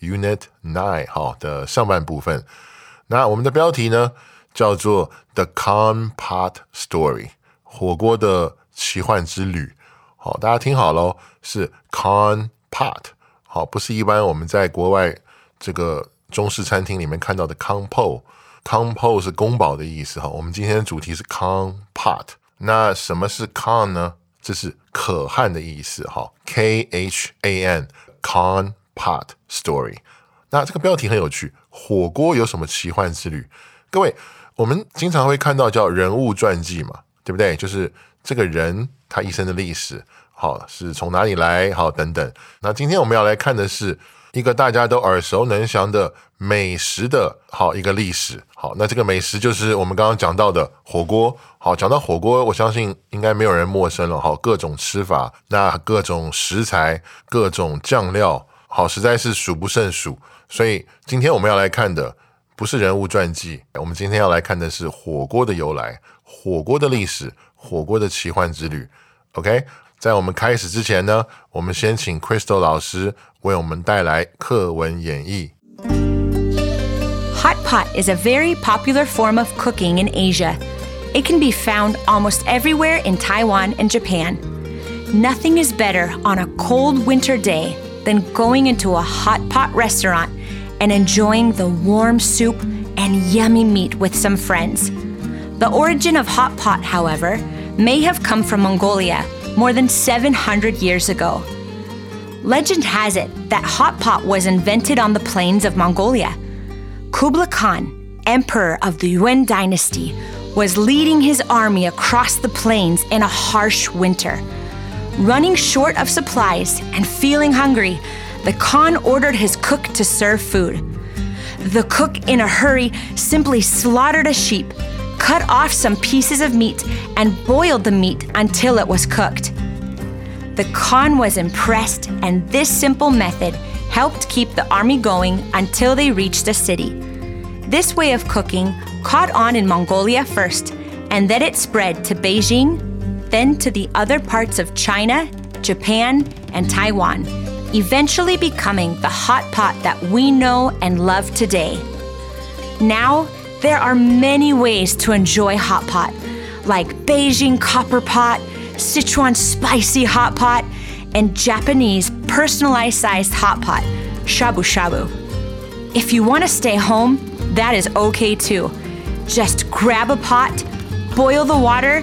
Unit Nine 好的上半部分。那我们的标题呢叫做 The Con Pot Story，火锅的奇幻之旅。好，大家听好喽，是 Con Pot，好，不是一般我们在国外这个中式餐厅里面看到的 Con Po。Con 是宫保的意思哈，我们今天的主题是 Con Pot。那什么是 Con 呢？这是可汗的意思哈，K H A N Con Pot Story。那这个标题很有趣，火锅有什么奇幻之旅？各位，我们经常会看到叫人物传记嘛，对不对？就是这个人他一生的历史，好是从哪里来，好等等。那今天我们要来看的是。一个大家都耳熟能详的美食的好一个历史，好，那这个美食就是我们刚刚讲到的火锅。好，讲到火锅，我相信应该没有人陌生了。好，各种吃法，那各种食材，各种酱料，好，实在是数不胜数。所以今天我们要来看的不是人物传记，我们今天要来看的是火锅的由来、火锅的历史、火锅的奇幻之旅。OK。在我们开始之前呢，我们先请 Crystal 老师为我们带来课文演绎。Hot pot is a very popular form of cooking in Asia. It can be found almost everywhere in Taiwan and Japan. Nothing is better on a cold winter day than going into a hot pot restaurant and enjoying the warm soup and yummy meat with some friends. The origin of hot pot, however, may have come from Mongolia more than 700 years ago. Legend has it that hot pot was invented on the plains of Mongolia. Kublai Khan, emperor of the Yuan dynasty, was leading his army across the plains in a harsh winter. Running short of supplies and feeling hungry, the Khan ordered his cook to serve food. The cook, in a hurry, simply slaughtered a sheep cut off some pieces of meat and boiled the meat until it was cooked. The Khan was impressed, and this simple method helped keep the army going until they reached the city. This way of cooking caught on in Mongolia first, and then it spread to Beijing, then to the other parts of China, Japan, and Taiwan, eventually becoming the hot pot that we know and love today. Now, there are many ways to enjoy hot pot, like Beijing copper pot, Sichuan spicy hot pot, and Japanese personalized sized hot pot, shabu shabu. If you want to stay home, that is okay too. Just grab a pot, boil the water,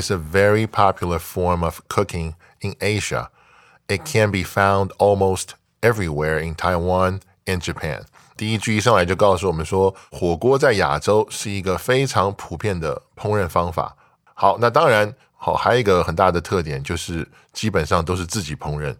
is a very popular form of cooking in Asia. It can be found almost everywhere in Taiwan and Japan. 第一句一上来就告诉我们说，火锅在亚洲是一个非常普遍的烹饪方法。好，那当然，好，还有一个很大的特点就是基本上都是自己烹饪。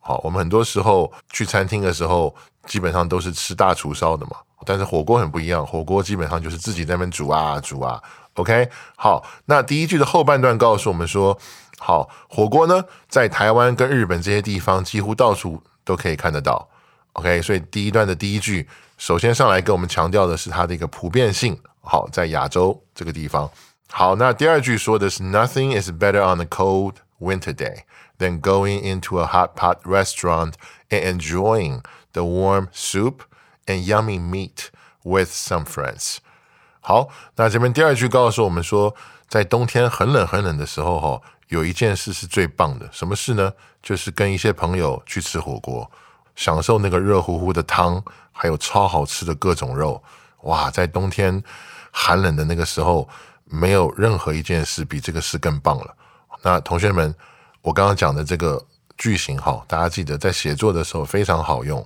好，我们很多时候去餐厅的时候，基本上都是吃大厨烧的嘛。但是火锅很不一样，火锅基本上就是自己在那边煮啊煮啊。OK，好，那第一句的后半段告诉我们说，好，火锅呢，在台湾跟日本这些地方几乎到处都可以看得到。OK，所以第一段的第一句。首先上来跟我们强调的是它的一个普遍性， 好，在亚洲这个地方。好，那第二句说的是 Nothing is better on a cold winter day than going into a hot pot restaurant and enjoying the warm soup and yummy meat with some friends。 好，那这边第二句告诉我们说，在冬天很冷很冷的时候，哈，有一件事是最棒的，什么事呢？就是跟一些朋友去吃火锅，享受那个热乎乎的汤，还有超好吃的各种肉。哇，在冬天寒冷的那个时候，没有任何一件事比这个事更棒了。那同学们，我刚刚讲的这个句型哈，大家记得在写作的时候非常好用，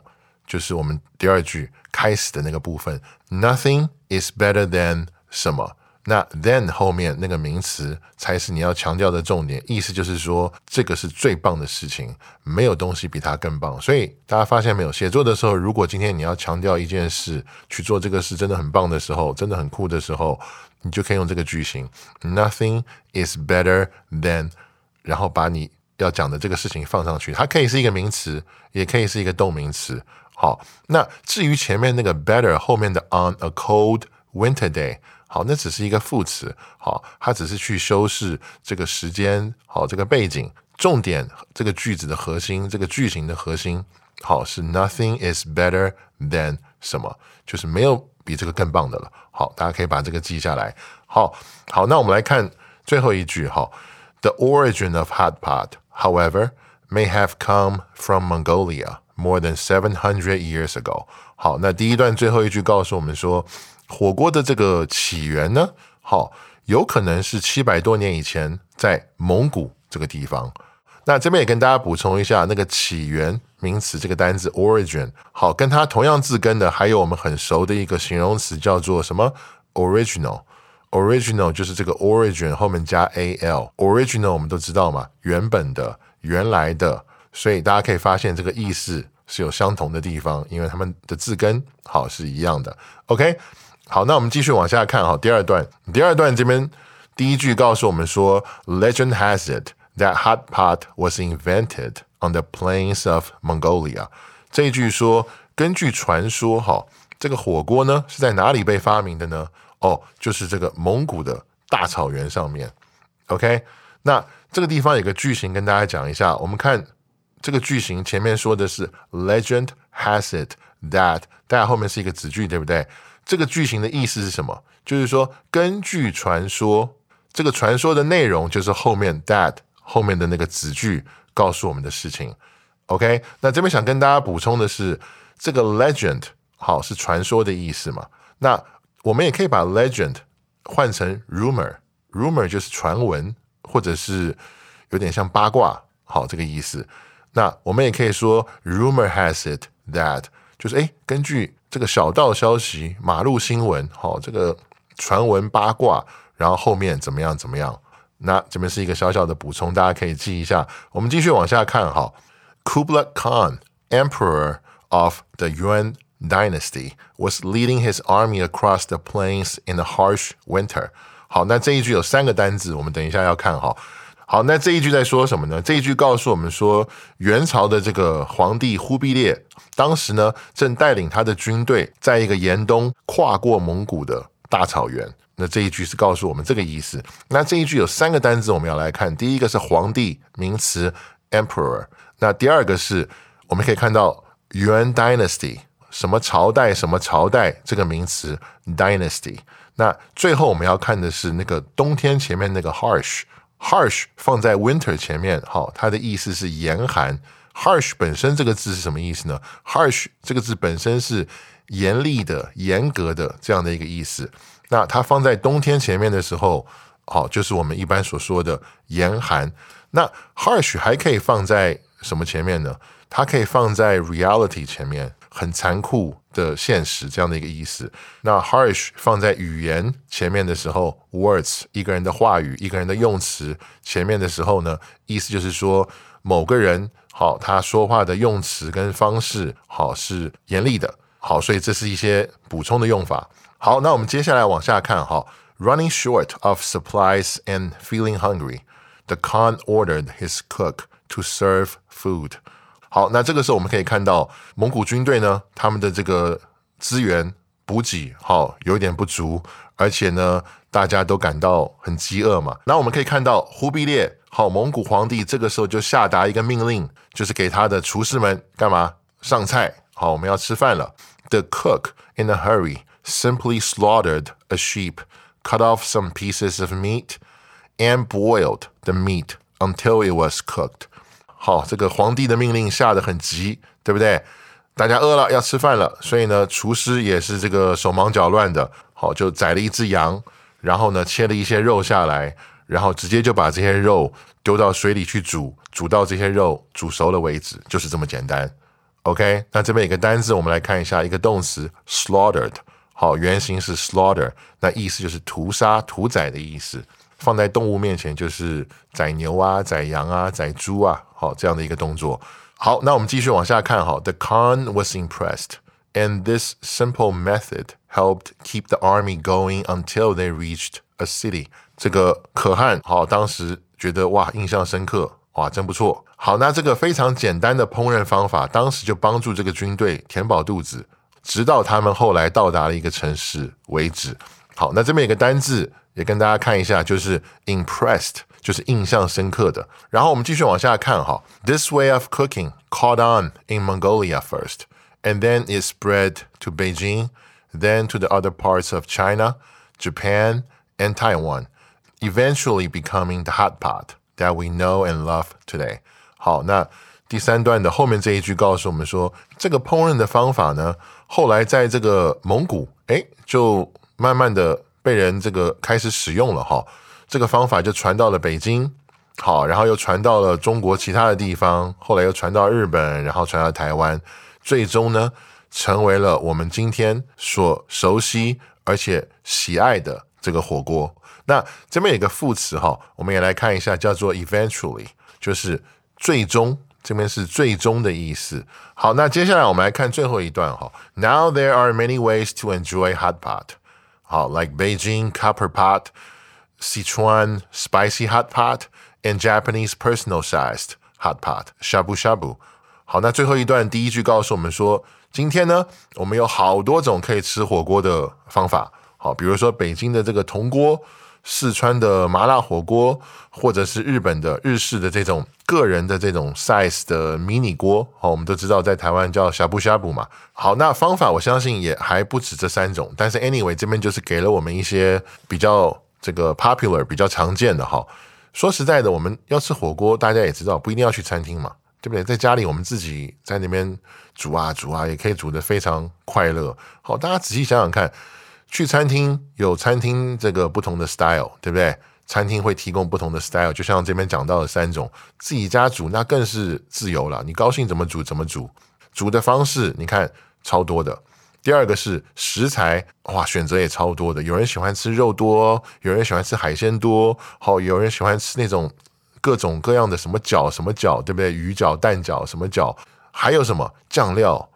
就是我们第二句开始的那个部分，Nothing is better than 什么。那 then 后面那个名词才是你要强调的重点，意思就是说这个是最棒的事情，没有东西比它更棒。所以大家发现没有，写作的时候，如果今天你要强调一件事，去做这个事真的很棒的时候，真的很酷的时候，你就可以用这个句型，Nothing is better than，然后把你要讲的这个事情放上去，它可以是一个名词，也可以是一个动名词。好，那至于前面那个 better 后面的 on a cold winter day。好，那只是一个副词，好，它只是去修饰这个时间，好，这个背景，重点，这个句子的核心，这个句型的核心，好，是 nothing is better than 什么，就是没有比这个更棒的了。好，大家可以把这个记下来。好，好，那我们来看最后一句，哈，The origin of hot pot, however, may have come from Mongolia more than seven hundred years ago。好，那第一段最后一句告诉我们说。火锅的这个起源呢，好，有可能是七百多年以前在蒙古这个地方。那这边也跟大家补充一下，那个起源名词这个单字 origin，好，跟它同样字根的还有我们很熟的一个形容词叫做什么 original。original 就是这个 origin 后面加 a l。original 我们都知道嘛，原本的、原来的，所以大家可以发现这个意思是有相同的地方，因为它们的字根好是一样的。OK。好，那我们继续往下看哈。第二段，第二段这边第一句告诉我们说，Legend has it that hot pot was invented on the plains of Mongolia。这一句说，根据传说哈，这个火锅呢是在哪里被发明的呢？哦，就是这个蒙古的大草原上面。OK，那这个地方有个句型跟大家讲一下。我们看这个句型前面说的是 Legend has it that，大家后面是一个子句，对不对？这个句型的意思是什么？就是说，根据传说，这个传说的内容就是后面 that 后面的那个子句告诉我们的事情。OK，那这边想跟大家补充的是，这个 legend 好是传说的意思嘛？那我们也可以把 legend 换成 rumor，rumor 就是传闻或者是有点像八卦，好这个意思。那我们也可以说 rumor has it that 就是诶，根据这个小道消息、马路新闻，好，这个传闻八卦，然后后面怎么样怎么样？那这边是一个小小的补充，大家可以记一下。我们继续往下看，哈，Kublai Khan, Emperor of the Yuan Dynasty, was leading his army across the plains in a harsh winter。好，那这一句有三个单字，我们等一下要看，哈。 好，那这一句在说什么呢？这一句告诉我们说，元朝的这个皇帝忽必烈，当时呢正带领他的军队，在一个严冬跨过蒙古的大草原。那这一句是告诉我们这个意思。那这一句有三个单字，我们要来看。第一个是皇帝名词 emperor，那第二个是我们可以看到元 dynasty，什么朝代什么朝代这个名词 dynasty。那最后我们要看的是那个冬天前面那个 harsh。Harsh 放在 winter 前面，好，它的意思是严寒。Harsh 本身这个字是什么意思呢？Harsh 这个字本身是严厉的、严格的这样的一个意思。那它放在冬天前面的时候，好，就是我们一般所说的严寒。那 Harsh 还可以放在什么前面呢？它可以放在 reality 前面。很残酷的现实，这样的一个意思。那 harsh 放在语言前面的时候，words 一个人的话语，一个人的用词前面的时候呢，意思就是说某个人好，他说话的用词跟方式好是严厉的。好，所以这是一些补充的用法。好，那我们接下来往下看哈。Running short of supplies and feeling hungry, the Khan ordered his cook to serve food. 好，那这个时候我们可以看到蒙古军队呢，他们的这个资源补给好有点不足，而且呢，大家都感到很饥饿嘛。那我们可以看到，忽必烈好蒙古皇帝这个时候就下达一个命令，就是给他的厨师们干嘛上菜？好，我们要吃饭了。The cook in a hurry simply slaughtered a sheep, cut off some pieces of meat, and boiled the meat until it was cooked. 好，这个皇帝的命令下得很急，对不对？大家饿了要吃饭了，所以呢，厨师也是这个手忙脚乱的。好，就宰了一只羊，然后呢，切了一些肉下来，然后直接就把这些肉丢到水里去煮，煮到这些肉煮熟了为止，就是这么简单。OK，那这边有个单字，我们来看一下，一个动词 slaughtered。好，原型是 slaughter，那意思就是屠杀、屠宰的意思。放在动物面前就是宰牛啊、宰羊啊、宰猪啊，好这样的一个动作。好，那我们继续往下看哈。The Khan was impressed, and this simple method helped keep the army going until they reached a city. 这个可汗好，当时觉得哇，印象深刻，哇，真不错。好，那这个非常简单的烹饪方法，当时就帮助这个军队填饱肚子，直到他们后来到达了一个城市为止。好，那这边有个单字也跟大家看一下，就是 impressed。就是印象深刻的。然后我们继续往下看哈。This way of cooking caught on in Mongolia first, and then it spread to Beijing, then to the other parts of China, Japan, and Taiwan, eventually becoming the hot pot that we know and love today. 好，那第三段的后面这一句告诉我们说，这个烹饪的方法呢，后来在这个蒙古，哎，就慢慢的 被人这个开始使用了哈。这个方法就传到了北京，好，然后又传到了中国其他的地方，后来又传到日本，然后传到台湾，最终呢，成为了我们今天所熟悉而且喜爱的这个火锅。那这边有个副词哈，我们也来看一下，叫做 eventually，就是最终，这边是最终的意思。好，那接下来我们来看最后一段哈。Now there are many ways to enjoy hot pot，好，like Beijing copper pot。Sichuan spicy hot pot and Japanese personal-sized hot pot shabu shabu。好，那最后一段第一句告诉我们说，今天呢，我们有好多种可以吃火锅的方法。好，比如说北京的这个铜锅， 四川的麻辣火锅，或者是日本的日式的这种个人的这种 size 的迷你锅。好，我们都知道在台湾叫呷哺呷哺嘛。好，那方法我相信也还不止这三种，但是 anyway 这边就是给了我们一些比较。这个 popular 比较常见的哈，说实在的，我们要吃火锅，大家也知道，不一定要去餐厅嘛，对不对？在家里我们自己在那边煮啊煮啊，也可以煮得非常快乐。好，大家仔细想想看，去餐厅有餐厅这个不同的 style，对不对？餐厅会提供不同的 style，就像这边讲到的三种，自己家煮那更是自由了，你高兴怎么煮怎么煮，煮的方式你看超多的。第二个是食材，哇，选择也超多的。有人喜欢吃肉多，有人喜欢吃海鲜多，好，有人喜欢吃那种各种各样的什么饺，什么饺，对不对？鱼饺、蛋饺，什么饺，还有什么酱料，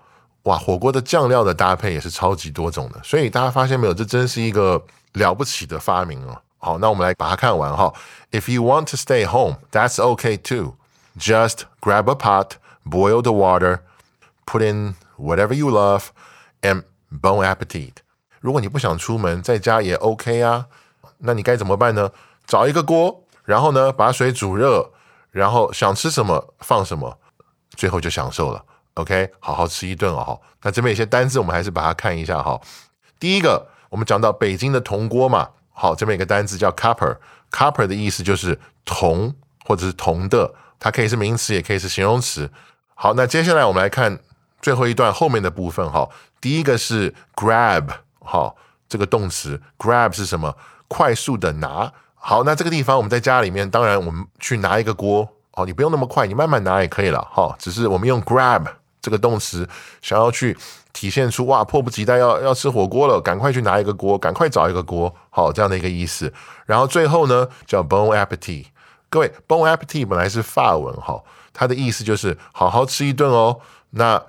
哇，火锅的酱料的搭配也是超级多种的。所以大家发现没有，这真是一个了不起的发明哦！好，那我们来把它看完哈。If you want to stay home, that's okay too. Just grab a pot, boil the water, put in whatever you love. And bon appetit！如果你不想出门，在家也 OK 啊。那你该怎么办呢？找一个锅，然后呢，把水煮热，然后想吃什么放什么，最后就享受了。OK，好好吃一顿哦。那这边有些单字，我们还是把它看一下哈。第一个，我们讲到北京的铜锅嘛。好，这边有个单字叫 copper，copper 的意思就是铜或者是铜的，它可以是名词，也可以是形容词。好，那接下来我们来看最后一段后面的部分哈。第一个是 grab，好，这个动词 grab 是什么？快速的拿。好，那这个地方我们在家里面，当然我们去拿一个锅，哦，你不用那么快，你慢慢拿也可以了，哈。只是我们用 grab 这个动词，想要去体现出哇，迫不及待要要吃火锅了，赶快去拿一个锅，赶快找一个锅，好，这样的一个意思。然后最后呢，叫 bon appetit。各位，bon appetit 本来是法文，哈，它的意思就是好好吃一顿哦。那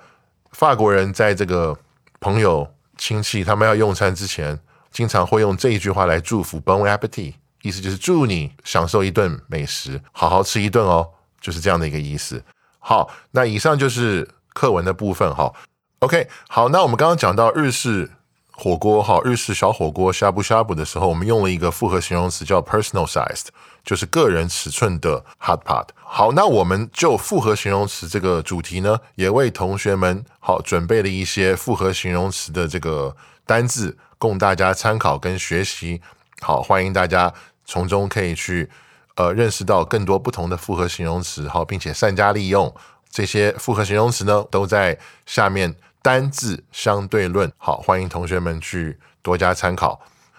法国人在这个朋友、亲戚，他们要用餐之前，经常会用这一句话来祝福 “Bon appetit”，意思就是祝你享受一顿美食，好好吃一顿哦，就是这样的一个意思。好，那以上就是课文的部分哈。OK，好，那我们刚刚讲到日式火锅哈，日式小火锅呷哺呷哺的时候，我们用了一个复合形容词叫 personal sized，就是个人尺寸的 hot pot。好，那我们就复合形容词这个主题呢，也为同学们好准备了一些复合形容词的这个单字，供大家参考跟学习。好，欢迎大家从中可以去呃认识到更多不同的复合形容词，好，并且善加利用这些复合形容词呢，都在下面。单字相对论，好，欢迎同学们去多加参考。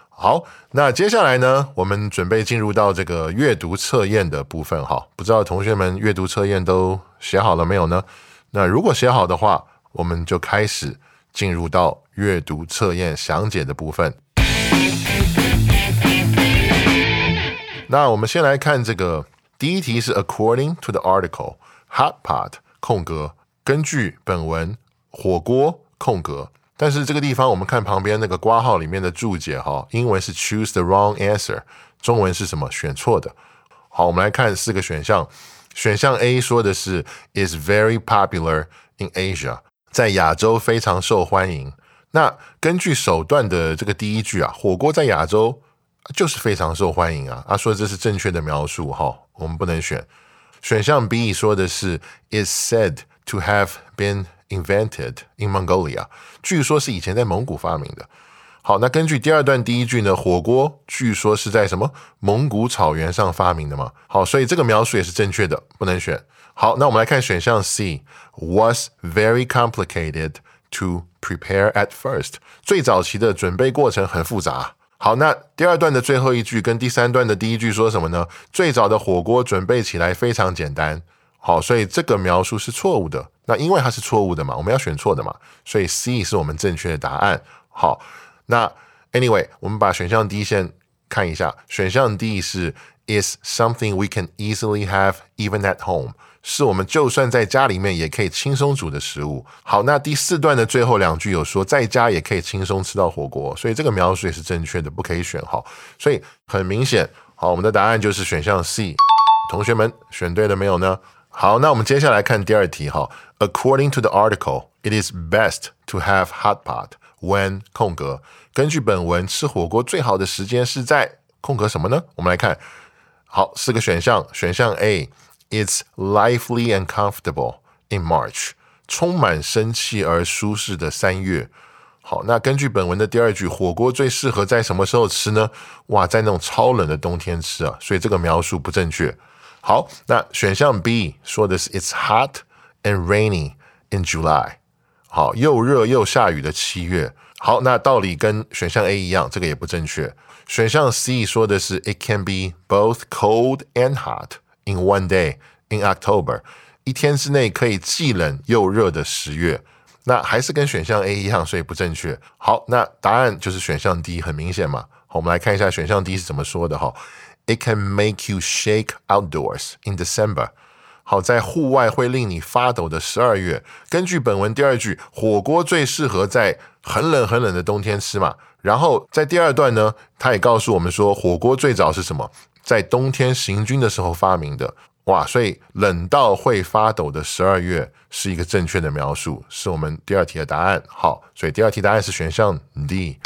好，那接下来呢，我们准备进入到这个阅读测验的部分。哈，不知道同学们阅读测验都写好了没有呢？那如果写好的话，我们就开始进入到阅读测验详解的部分。那我们先来看这个第一题是 According to the article, hot pot 空格根据本文。火锅空格，但是这个地方我们看旁边那个挂号里面的注解哈，英文是 choose the wrong answer，中文是什么？选错的。好，我们来看四个选项。选项 A 说的是 is very popular in Asia，在亚洲非常受欢迎。那根据首段的这个第一句啊，火锅在亚洲就是非常受欢迎啊，他说这是正确的描述哈，我们不能选。选项 B 说的是 is said to have been Invented in Mongolia，据说是以前在蒙古发明的。好，那根据第二段第一句呢，火锅据说是在什么蒙古草原上发明的嘛？好，所以这个描述也是正确的，不能选。好，那我们来看选项 C，was very complicated to prepare at first。最早期的准备过程很复杂。好，那第二段的最后一句跟第三段的第一句说什么呢？最早的火锅准备起来非常简单。好，所以这个描述是错误的。那因为它是错误的嘛，我们要选错的嘛，所以 C 是我们正确的答案。好，那 Anyway，我们把选项 D 先看一下。选项 D 是 is something we can easily have even at home，是我们就算在家里面也可以轻松煮的食物。好，那第四段的最后两句有说在家也可以轻松吃到火锅，所以这个描述也是正确的，不可以选。好，所以很明显，好，我们的答案就是选项 C。同学们选对了没有呢？好，那我们接下来看第二题哈。According to the article, it is best to have hot pot when 空格。根据本文，吃火锅最好的时间是在空格什么呢？我们来看，好，四个选项。选项 A, it's lively and comfortable in March，充满生气而舒适的三月。好，那根据本文的第二句，火锅最适合在什么时候吃呢？哇，在那种超冷的冬天吃啊，所以这个描述不正确。好，那选项 B 说的是 It's hot and rainy in July。好，又热又下雨的七月。好，那道理跟选项 A 一样，这个也不正确。选项 C 说的是 It can be both cold and hot in one day in October。一天之内可以既冷又热的十月。那还是跟选项 A 一样，所以不正确。好，那答案就是选项 D，很明显嘛。好，我们来看一下选项 D 是怎么说的哈。It can make you shake outdoors in December。好，在户外会令你发抖的十二月。根据本文第二句，火锅最适合在很冷很冷的冬天吃嘛。然后在第二段呢，他也告诉我们说，火锅最早是什么？在冬天行军的时候发明的。哇，所以冷到会发抖的十二月是一个正确的描述，是我们第二题的答案。好，所以第二题答案是选项 D。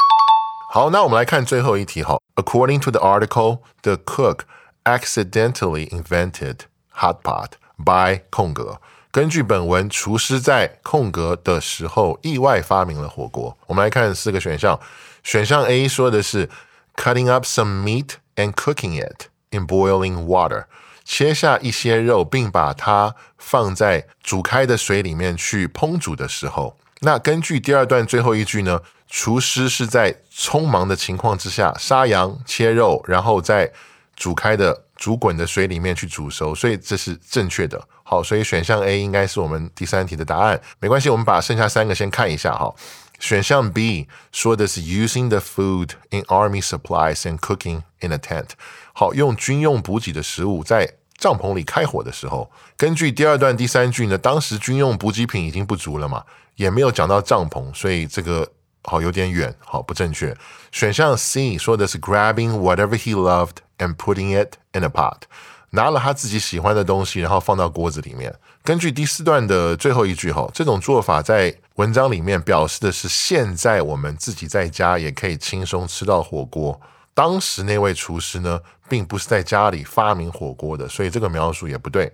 好，那我们来看最后一题。哈，According to the article, the cook accidentally invented hot pot by 空格。根据本文，厨师在空格的时候意外发明了火锅。我们来看四个选项。选项 A 说的是 cutting up some meat and cooking it in boiling water，切下一些肉并把它放在煮开的水里面去烹煮的时候。那根据第二段最后一句呢？厨师是在匆忙的情况之下杀羊切肉，然后在煮开的煮滚的水里面去煮熟，所以这是正确的。好，所以选项 A 应该是我们第三题的答案。没关系，我们把剩下三个先看一下哈。选项 B 说的是 using the food in army supplies and cooking in a tent。好，用军用补给的食物在帐篷里开火的时候。根据第二段第三句呢，当时军用补给品已经不足了嘛，也没有讲到帐篷，所以这个。好，有点远，好不正确。选项 C 说的是 grabbing whatever he loved and putting it in a pot， 拿了他自己喜欢的东西，然后放到锅子里面。根据第四段的最后一句哈，这种做法在文章里面表示的是现在我们自己在家也可以轻松吃到火锅。当时那位厨师呢，并不是在家里发明火锅的，所以这个描述也不对。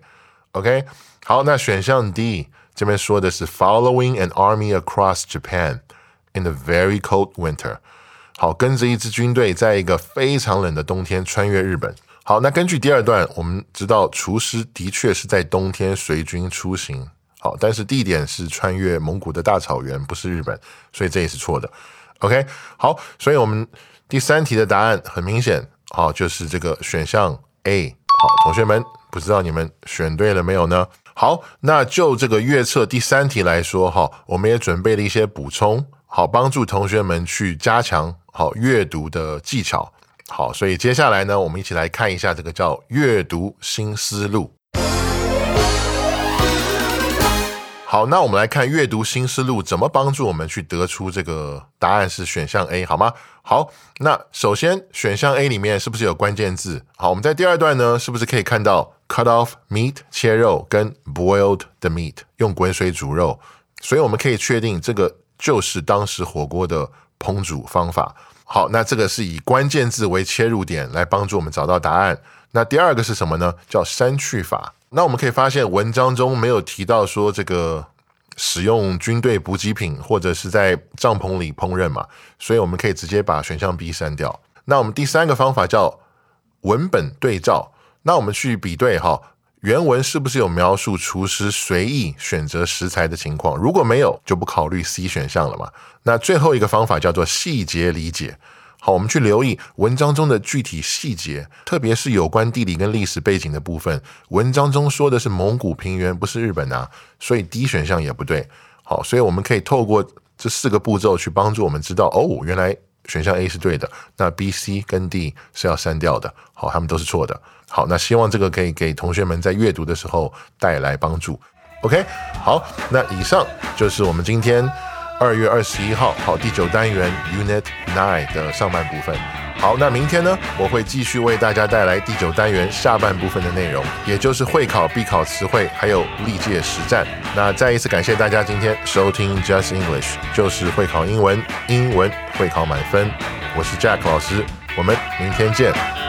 OK，好，那选项 D 这边说的是 following an army across Japan in the very cold winter。好，跟着一支军队在一个非常冷的冬天穿越日本。好，那根据第二段，我们知道厨师的确是在冬天随军出行。好，但是地点是穿越蒙古的大草原，不是日本，所以这也是错的。OK，好，所以我们第三题的答案很明显，好，就是这个选项 A。好，同学们，不知道你们选对了没有呢？好，那就这个月测第三题来说，哈，我们也准备了一些补充，好，帮助同学们去加强好阅读的技巧。好，所以接下来呢，我们一起来看一下这个叫阅读新思路。好，那我们来看阅读新思路怎么帮助我们去得出这个答案是选项 A 好吗？好，那首先选项 A 里面是不是有关键字？好，我们在第二段呢，是不是可以看到 cut off meat 切肉跟 boiled the meat 用滚水煮肉？所以我们可以确定这个就是当时火锅的烹煮方法。好，那这个是以关键字为切入点来帮助我们找到答案。那第二个是什么呢？叫删去法。那我们可以发现，文章中没有提到说这个使用军队补给品或者是在帐篷里烹饪嘛，所以我们可以直接把选项 B 删掉。那我们第三个方法叫文本对照，那我们去比对哈，原文是不是有描述厨师随意选择食材的情况？如果没有，就不考虑 C 选项了嘛。那最后一个方法叫做细节理解。好，我们去留意文章中的具体细节，特别是有关地理跟历史背景的部分。文章中说的是蒙古平原，不是日本啊，所以 D 选项也不对。好，所以我们可以透过这四个步骤去帮助我们知道，哦，原来选项 A 是对的，那 B、C 跟 D 是要删掉的。好，他们都是错的。好，那希望这个可以给同学们在阅读的时候带来帮助。OK，好，那以上就是我们今天。二月二十一号，好，第九单元 Unit Nine 的上半部分。好，那明天呢，我会继续为大家带来第九单元下半部分的内容，也就是会考必考词汇，还有历届实战。那再一次感谢大家今天收听 Just English，就是会考英文，英文会考满分。我是 Jack 老师，我们明天见。